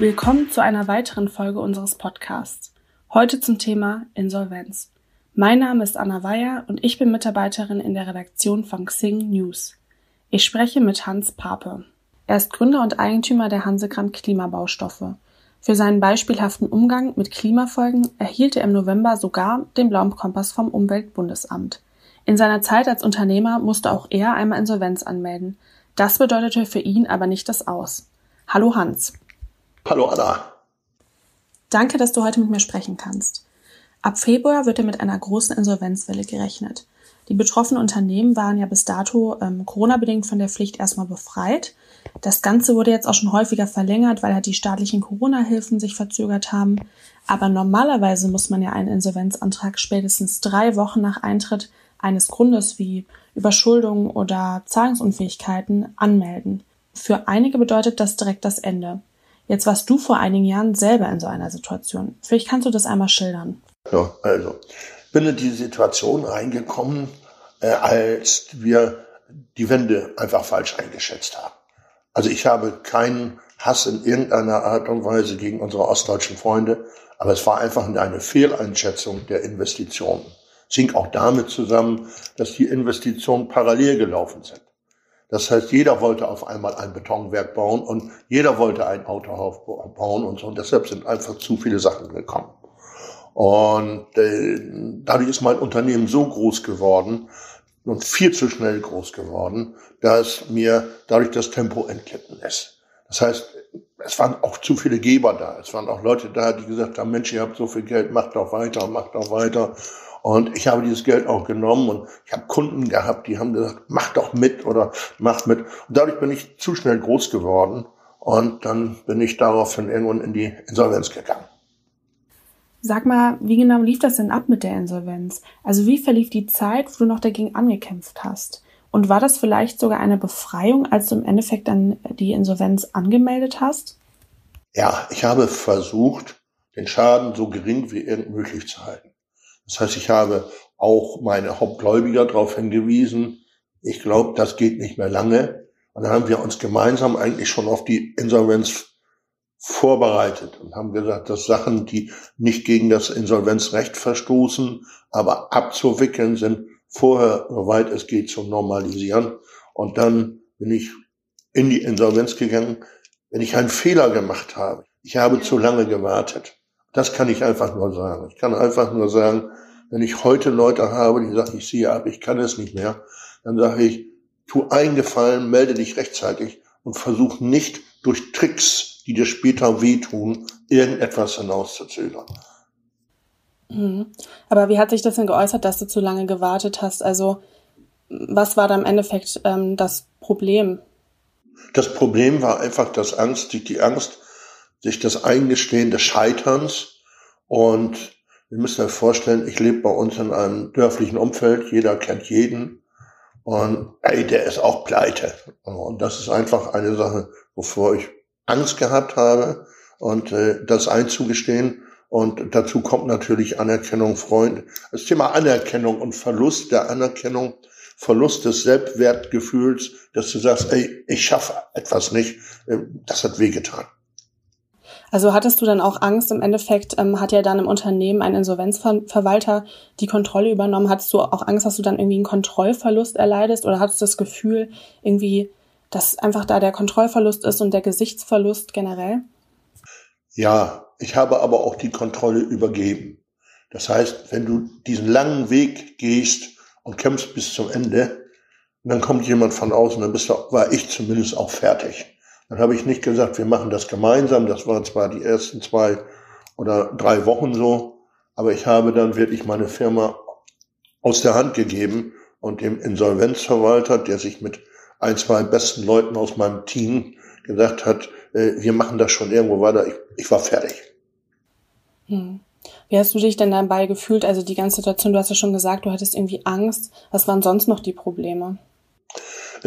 Willkommen zu einer weiteren Folge unseres Podcasts. Heute zum Thema Insolvenz. Mein Name ist Anna Weyer und ich bin Mitarbeiterin in der Redaktion von Xing News. Ich spreche mit Hans Pape. Er ist Gründer und Eigentümer der Hansegrand Klimabaustoffe. Für seinen beispielhaften Umgang mit Klimafolgen erhielt er im November sogar den blauen Kompass vom Umweltbundesamt. In seiner Zeit als Unternehmer musste auch er einmal Insolvenz anmelden. Das bedeutete für ihn aber nicht das Aus. Hallo Hans. Hallo Anna. Danke, dass du heute mit mir sprechen kannst. Ab Februar wird er mit einer großen Insolvenzwelle gerechnet. Die betroffenen Unternehmen waren ja bis dato ähm, Corona-bedingt von der Pflicht erstmal befreit. Das Ganze wurde jetzt auch schon häufiger verlängert, weil halt die staatlichen Corona-Hilfen sich verzögert haben. Aber normalerweise muss man ja einen Insolvenzantrag spätestens drei Wochen nach Eintritt eines Grundes wie Überschuldung oder Zahlungsunfähigkeiten anmelden. Für einige bedeutet das direkt das Ende. Jetzt warst du vor einigen Jahren selber in so einer Situation. Vielleicht kannst du das einmal schildern. Ja, also bin in die Situation reingekommen, äh, als wir die Wende einfach falsch eingeschätzt haben. Also ich habe keinen Hass in irgendeiner Art und Weise gegen unsere ostdeutschen Freunde, aber es war einfach eine Fehleinschätzung der Investitionen. Es hing auch damit zusammen, dass die Investitionen parallel gelaufen sind. Das heißt, jeder wollte auf einmal ein Betonwerk bauen und jeder wollte ein Autohaus bauen und so. Und deshalb sind einfach zu viele Sachen gekommen. Und äh, dadurch ist mein Unternehmen so groß geworden und viel zu schnell groß geworden, dass mir dadurch das Tempo entglitten ist. Das heißt, es waren auch zu viele Geber da. Es waren auch Leute da, die gesagt haben, Mensch, ihr habt so viel Geld, macht doch weiter, macht doch weiter. Und ich habe dieses Geld auch genommen und ich habe Kunden gehabt, die haben gesagt, mach doch mit oder mach mit. Und dadurch bin ich zu schnell groß geworden und dann bin ich daraufhin irgendwann in die Insolvenz gegangen. Sag mal, wie genau lief das denn ab mit der Insolvenz? Also wie verlief die Zeit, wo du noch dagegen angekämpft hast? Und war das vielleicht sogar eine Befreiung, als du im Endeffekt dann die Insolvenz angemeldet hast? Ja, ich habe versucht, den Schaden so gering wie irgend möglich zu halten. Das heißt, ich habe auch meine Hauptgläubiger darauf hingewiesen, ich glaube, das geht nicht mehr lange. Und dann haben wir uns gemeinsam eigentlich schon auf die Insolvenz vorbereitet und haben gesagt, dass Sachen, die nicht gegen das Insolvenzrecht verstoßen, aber abzuwickeln sind, vorher, soweit es geht, zu normalisieren. Und dann bin ich in die Insolvenz gegangen, wenn ich einen Fehler gemacht habe. Ich habe zu lange gewartet. Das kann ich einfach nur sagen. Ich kann einfach nur sagen, wenn ich heute Leute habe, die sagen, ich sehe ab, ich kann es nicht mehr, dann sage ich, tu eingefallen, melde dich rechtzeitig und versuch nicht durch Tricks, die dir später wehtun, irgendetwas hinauszuzögern. Mhm. Aber wie hat sich das denn geäußert, dass du zu lange gewartet hast? Also was war da im Endeffekt ähm, das Problem? Das Problem war einfach das Angst, die, die Angst, sich das Eingestehen des Scheiterns und ihr müsst euch vorstellen, ich lebe bei uns in einem dörflichen Umfeld, jeder kennt jeden und ey, der ist auch pleite. Und das ist einfach eine Sache, wovor ich Angst gehabt habe und äh, das einzugestehen. Und dazu kommt natürlich Anerkennung, Freund. Das Thema Anerkennung und Verlust der Anerkennung, Verlust des Selbstwertgefühls, dass du sagst, ey, ich schaffe etwas nicht, äh, das hat wehgetan. Also hattest du dann auch Angst? Im Endeffekt ähm, hat ja dann im Unternehmen ein Insolvenzverwalter die Kontrolle übernommen. Hattest du auch Angst, dass du dann irgendwie einen Kontrollverlust erleidest? Oder hattest du das Gefühl, irgendwie, dass einfach da der Kontrollverlust ist und der Gesichtsverlust generell? Ja, ich habe aber auch die Kontrolle übergeben. Das heißt, wenn du diesen langen Weg gehst und kämpfst bis zum Ende, dann kommt jemand von außen, dann bist du, war ich zumindest auch fertig. Dann habe ich nicht gesagt, wir machen das gemeinsam. Das waren zwar die ersten zwei oder drei Wochen so, aber ich habe dann wirklich meine Firma aus der Hand gegeben und dem Insolvenzverwalter, der sich mit ein, zwei besten Leuten aus meinem Team gesagt hat, äh, wir machen das schon irgendwo weiter. Ich, ich war fertig. Hm. Wie hast du dich denn dabei gefühlt? Also die ganze Situation, du hast ja schon gesagt, du hattest irgendwie Angst. Was waren sonst noch die Probleme?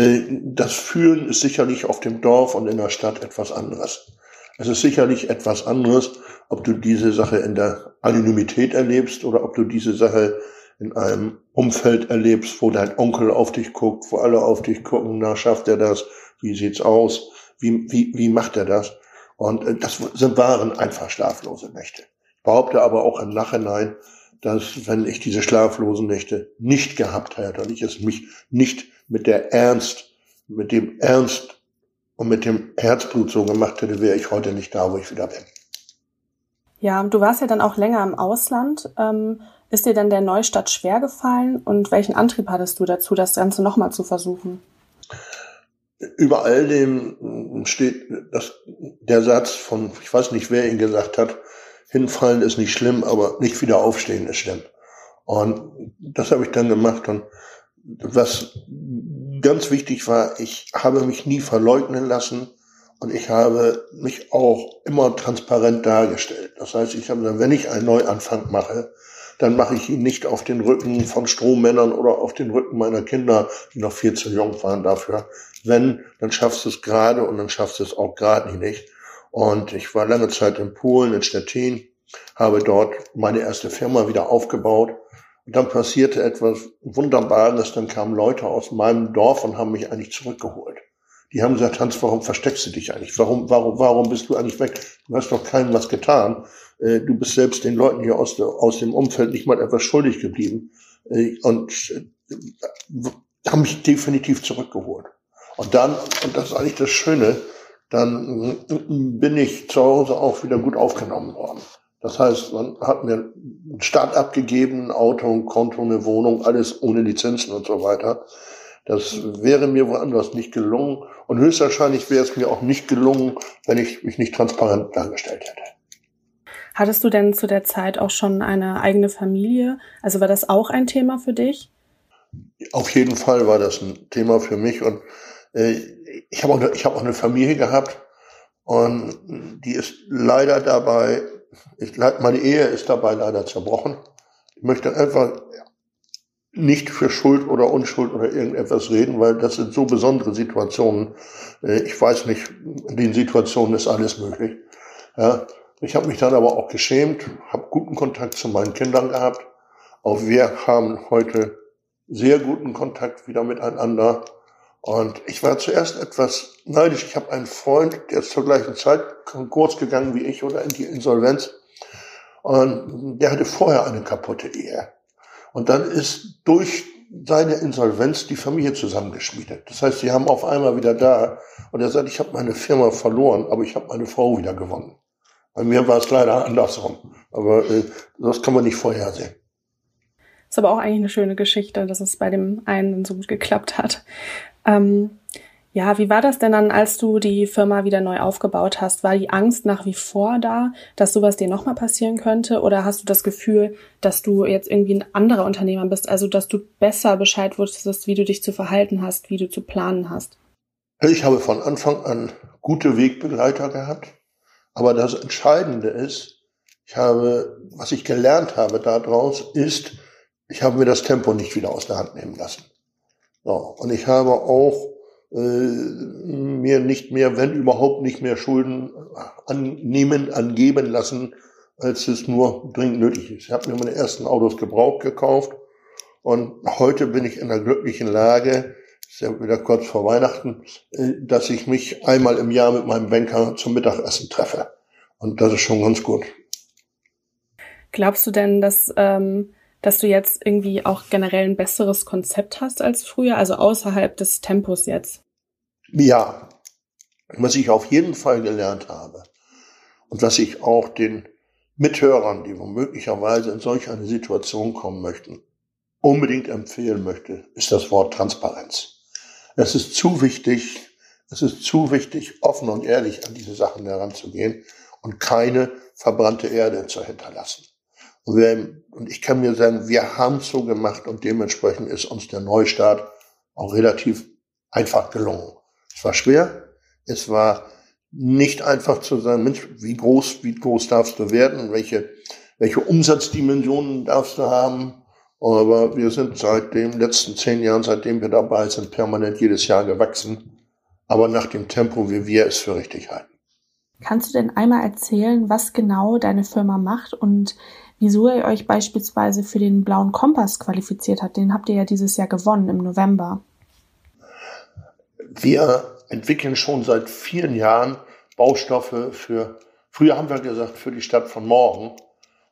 Äh, das Fühlen ist sicherlich auf dem Dorf und in der Stadt etwas anderes. Es ist sicherlich etwas anderes, ob du diese Sache in der Anonymität erlebst oder ob du diese Sache in einem Umfeld erlebst, wo dein Onkel auf dich guckt, wo alle auf dich gucken, na, schafft er das? Wie sieht's aus? Wie, wie, wie macht er das? Und äh, das sind, waren einfach schlaflose Nächte. Ich behaupte aber auch im Nachhinein, dass wenn ich diese schlaflosen Nächte nicht gehabt hätte und ich es mich nicht mit der Ernst, mit dem Ernst und mit dem Herzblut so gemacht hätte, wäre ich heute nicht da, wo ich wieder bin. Ja, du warst ja dann auch länger im Ausland. Ähm, ist dir denn der Neustadt schwer gefallen und welchen Antrieb hattest du dazu, das Ganze nochmal zu versuchen? über all dem steht das, der Satz von, ich weiß nicht, wer ihn gesagt hat, hinfallen ist nicht schlimm, aber nicht wieder aufstehen ist schlimm. Und das habe ich dann gemacht. Und was ganz wichtig war, ich habe mich nie verleugnen lassen und ich habe mich auch immer transparent dargestellt. Das heißt, ich habe dann, wenn ich einen Neuanfang mache, dann mache ich ihn nicht auf den Rücken von Strohmännern oder auf den Rücken meiner Kinder, die noch viel zu jung waren dafür. Wenn, dann schaffst du es gerade und dann schaffst du es auch gerade nicht. Und ich war lange Zeit in Polen, in Stettin, habe dort meine erste Firma wieder aufgebaut. Und dann passierte etwas Wunderbares. Dann kamen Leute aus meinem Dorf und haben mich eigentlich zurückgeholt. Die haben gesagt, Hans, warum versteckst du dich eigentlich? Warum, warum, warum bist du eigentlich weg? Du hast doch keinem was getan. Äh, du bist selbst den Leuten hier aus, aus dem Umfeld nicht mal etwas schuldig geblieben äh, und äh, haben mich definitiv zurückgeholt. Und dann, und das ist eigentlich das Schöne, dann bin ich zu Hause auch wieder gut aufgenommen worden. Das heißt, man hat mir einen Start abgegeben, ein Auto, ein Konto, eine Wohnung, alles ohne Lizenzen und so weiter. Das wäre mir woanders nicht gelungen. Und höchstwahrscheinlich wäre es mir auch nicht gelungen, wenn ich mich nicht transparent dargestellt hätte. Hattest du denn zu der Zeit auch schon eine eigene Familie? Also war das auch ein Thema für dich? Auf jeden Fall war das ein Thema für mich und ich habe auch, ich hab auch eine Familie gehabt und die ist leider dabei, ich, meine Ehe ist dabei leider zerbrochen. Ich möchte einfach nicht für Schuld oder Unschuld oder irgendetwas reden, weil das sind so besondere Situationen. Äh, ich weiß nicht, in den Situationen ist alles möglich. Ja, ich habe mich dann aber auch geschämt, habe guten Kontakt zu meinen Kindern gehabt. Auch wir haben heute sehr guten Kontakt wieder miteinander. Und ich war zuerst etwas neidisch. Ich habe einen Freund, der ist zur gleichen Zeit kurz gegangen wie ich oder in die Insolvenz. Und der hatte vorher eine kaputte Ehe. Und dann ist durch seine Insolvenz die Familie zusammengeschmiedet. Das heißt, sie haben auf einmal wieder da. Und er sagt, ich habe meine Firma verloren, aber ich habe meine Frau wieder gewonnen. Bei mir war es leider andersrum. Aber äh, das kann man nicht vorhersehen. Ist aber auch eigentlich eine schöne Geschichte, dass es bei dem einen so gut geklappt hat. Ähm, ja, wie war das denn dann, als du die Firma wieder neu aufgebaut hast? War die Angst nach wie vor da, dass sowas dir nochmal passieren könnte? Oder hast du das Gefühl, dass du jetzt irgendwie ein anderer Unternehmer bist, also dass du besser Bescheid wusstest, wie du dich zu verhalten hast, wie du zu planen hast? Ich habe von Anfang an gute Wegbegleiter gehabt. Aber das Entscheidende ist, ich habe, was ich gelernt habe daraus, ist, ich habe mir das Tempo nicht wieder aus der Hand nehmen lassen. So, und ich habe auch äh, mir nicht mehr, wenn überhaupt nicht mehr Schulden annehmen, angeben lassen, als es nur dringend nötig ist. Ich habe mir meine ersten Autos gebraucht gekauft und heute bin ich in der glücklichen Lage, ist ja wieder kurz vor Weihnachten, äh, dass ich mich einmal im Jahr mit meinem Banker zum Mittagessen treffe. Und das ist schon ganz gut. Glaubst du denn, dass, ähm, dass du jetzt irgendwie auch generell ein besseres Konzept hast als früher, also außerhalb des Tempos jetzt? Ja. Was ich auf jeden Fall gelernt habe und was ich auch den Mithörern, die womöglicherweise in solch eine Situation kommen möchten, unbedingt empfehlen möchte, ist das Wort Transparenz. Es ist zu wichtig, es ist zu wichtig, offen und ehrlich an diese Sachen heranzugehen und keine verbrannte Erde zu hinterlassen. Und, wir, und ich kann mir sagen, wir haben es so gemacht und dementsprechend ist uns der Neustart auch relativ einfach gelungen. Es war schwer, es war nicht einfach zu sagen, Mensch, wie groß, wie groß darfst du werden, welche, welche Umsatzdimensionen darfst du haben, aber wir sind seit den letzten zehn Jahren, seitdem wir dabei sind, permanent jedes Jahr gewachsen. Aber nach dem Tempo, wie wir es für richtig halten. Kannst du denn einmal erzählen, was genau deine Firma macht und wieso ihr euch beispielsweise für den blauen Kompass qualifiziert habt? Den habt ihr ja dieses Jahr gewonnen im November. Wir entwickeln schon seit vielen Jahren Baustoffe für, früher haben wir gesagt, für die Stadt von morgen.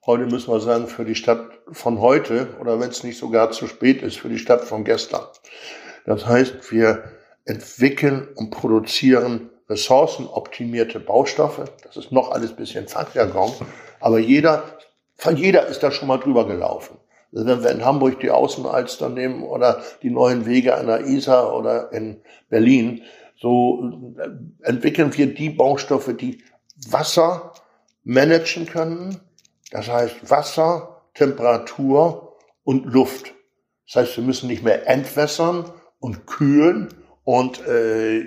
Heute müssen wir sagen, für die Stadt von heute oder wenn es nicht sogar zu spät ist, für die Stadt von gestern. Das heißt, wir entwickeln und produzieren ressourcenoptimierte Baustoffe. Das ist noch alles bisschen Fachjargon, aber jeder, von jeder ist da schon mal drüber gelaufen. Also wenn wir in Hamburg die Außenalster nehmen oder die neuen Wege an der Isar oder in Berlin, so äh, entwickeln wir die Baustoffe, die Wasser managen können. Das heißt Wasser, Temperatur und Luft. Das heißt, wir müssen nicht mehr entwässern und kühlen und äh,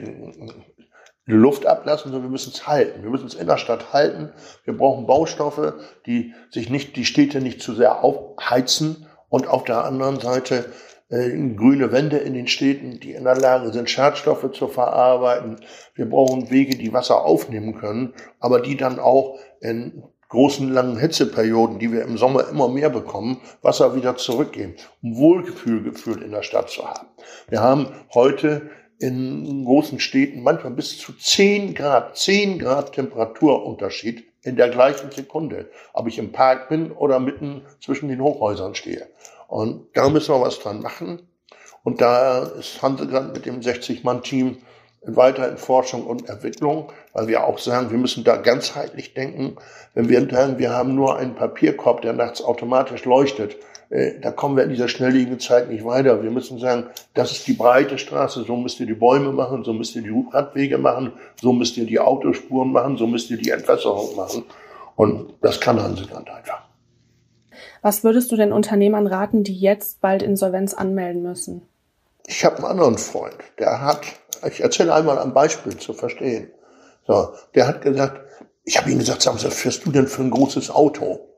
Luft ablassen, sondern wir müssen es halten. Wir müssen es in der Stadt halten. Wir brauchen Baustoffe, die sich nicht, die Städte nicht zu sehr aufheizen und auf der anderen Seite äh, grüne Wände in den Städten, die in der Lage sind, Schadstoffe zu verarbeiten. Wir brauchen Wege, die Wasser aufnehmen können, aber die dann auch in großen langen Hitzeperioden, die wir im Sommer immer mehr bekommen, Wasser wieder zurückgeben, um Wohlgefühl gefühlt in der Stadt zu haben. Wir haben heute in großen Städten manchmal bis zu 10 Grad, 10 Grad Temperaturunterschied in der gleichen Sekunde, ob ich im Park bin oder mitten zwischen den Hochhäusern stehe. Und da müssen wir was dran machen. Und da ist Hansegrad mit dem 60-Mann-Team weiter in Forschung und Entwicklung, weil wir auch sagen, wir müssen da ganzheitlich denken. Wenn wir sagen, wir haben nur einen Papierkorb, der nachts automatisch leuchtet, da kommen wir in dieser schnelllebigen Zeit nicht weiter. Wir müssen sagen, das ist die breite Straße, so müsst ihr die Bäume machen, so müsst ihr die Radwege machen, so müsst ihr die Autospuren machen, so müsst ihr die Entwässerung machen. Und das kann Hanseland einfach. Was würdest du den Unternehmern raten, die jetzt bald Insolvenz anmelden müssen? Ich habe einen anderen Freund, der hat, ich erzähle einmal ein Beispiel zu verstehen. So, der hat gesagt, ich habe ihm gesagt, sag mal, was fährst du denn für ein großes Auto?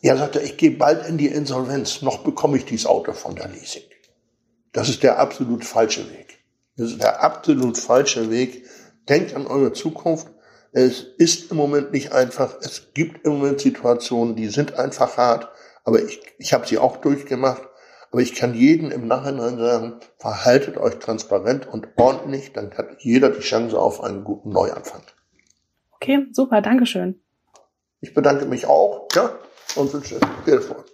Er sagte, ich gehe bald in die Insolvenz, noch bekomme ich dieses Auto von der Leasing. Das ist der absolut falsche Weg. Das ist der absolut falsche Weg. Denkt an eure Zukunft. Es ist im Moment nicht einfach. Es gibt im Moment Situationen, die sind einfach hart. Aber ich, ich habe sie auch durchgemacht. Aber ich kann jeden im Nachhinein sagen, verhaltet euch transparent und ordentlich, dann hat jeder die Chance auf einen guten Neuanfang. Okay, super, Dankeschön. Ich bedanke mich auch. Ja und wünsche viel Erfolg.